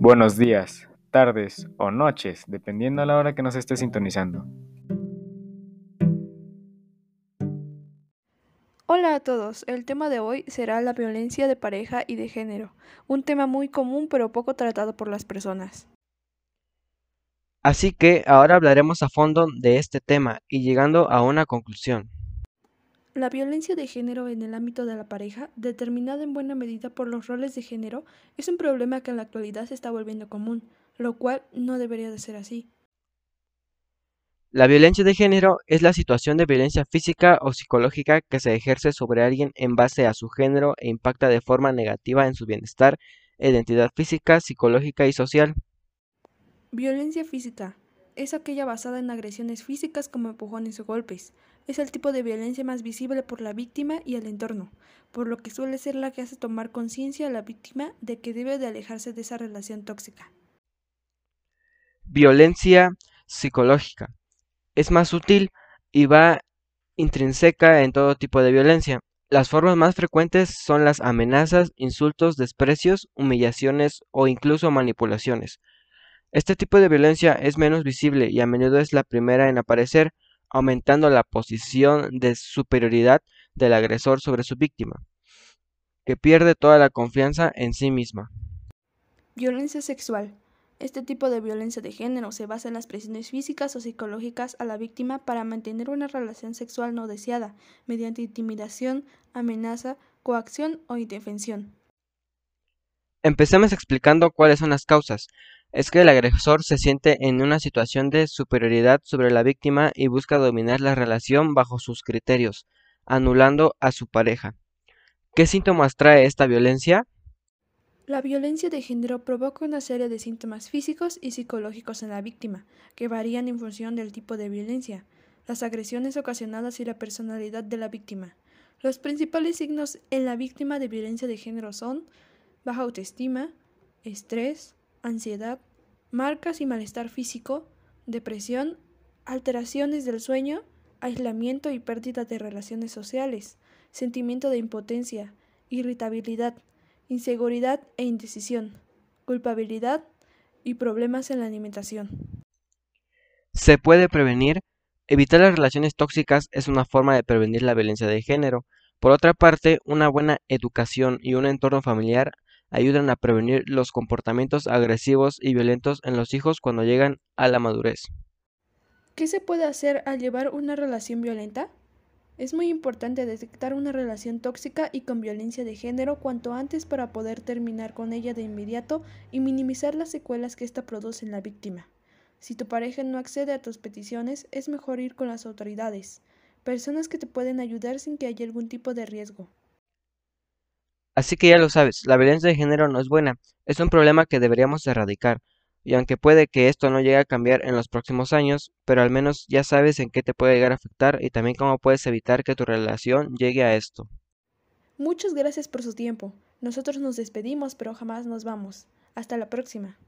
Buenos días, tardes o noches, dependiendo a la hora que nos esté sintonizando. Hola a todos, el tema de hoy será la violencia de pareja y de género, un tema muy común pero poco tratado por las personas. Así que ahora hablaremos a fondo de este tema y llegando a una conclusión. La violencia de género en el ámbito de la pareja, determinada en buena medida por los roles de género, es un problema que en la actualidad se está volviendo común, lo cual no debería de ser así. La violencia de género es la situación de violencia física o psicológica que se ejerce sobre alguien en base a su género e impacta de forma negativa en su bienestar, identidad física, psicológica y social. Violencia física es aquella basada en agresiones físicas como empujones o golpes. Es el tipo de violencia más visible por la víctima y el entorno, por lo que suele ser la que hace tomar conciencia a la víctima de que debe de alejarse de esa relación tóxica. Violencia psicológica. Es más sutil y va intrínseca en todo tipo de violencia. Las formas más frecuentes son las amenazas, insultos, desprecios, humillaciones o incluso manipulaciones. Este tipo de violencia es menos visible y a menudo es la primera en aparecer, aumentando la posición de superioridad del agresor sobre su víctima, que pierde toda la confianza en sí misma. Violencia sexual. Este tipo de violencia de género se basa en las presiones físicas o psicológicas a la víctima para mantener una relación sexual no deseada, mediante intimidación, amenaza, coacción o indefensión. Empecemos explicando cuáles son las causas es que el agresor se siente en una situación de superioridad sobre la víctima y busca dominar la relación bajo sus criterios, anulando a su pareja. ¿Qué síntomas trae esta violencia? La violencia de género provoca una serie de síntomas físicos y psicológicos en la víctima, que varían en función del tipo de violencia, las agresiones ocasionadas y la personalidad de la víctima. Los principales signos en la víctima de violencia de género son baja autoestima, estrés, ansiedad, marcas y malestar físico, depresión, alteraciones del sueño, aislamiento y pérdida de relaciones sociales, sentimiento de impotencia, irritabilidad, inseguridad e indecisión, culpabilidad y problemas en la alimentación. Se puede prevenir. Evitar las relaciones tóxicas es una forma de prevenir la violencia de género. Por otra parte, una buena educación y un entorno familiar ayudan a prevenir los comportamientos agresivos y violentos en los hijos cuando llegan a la madurez. ¿Qué se puede hacer al llevar una relación violenta? Es muy importante detectar una relación tóxica y con violencia de género cuanto antes para poder terminar con ella de inmediato y minimizar las secuelas que ésta produce en la víctima. Si tu pareja no accede a tus peticiones, es mejor ir con las autoridades, personas que te pueden ayudar sin que haya algún tipo de riesgo. Así que ya lo sabes, la violencia de género no es buena, es un problema que deberíamos erradicar. Y aunque puede que esto no llegue a cambiar en los próximos años, pero al menos ya sabes en qué te puede llegar a afectar y también cómo puedes evitar que tu relación llegue a esto. Muchas gracias por su tiempo. Nosotros nos despedimos, pero jamás nos vamos. Hasta la próxima.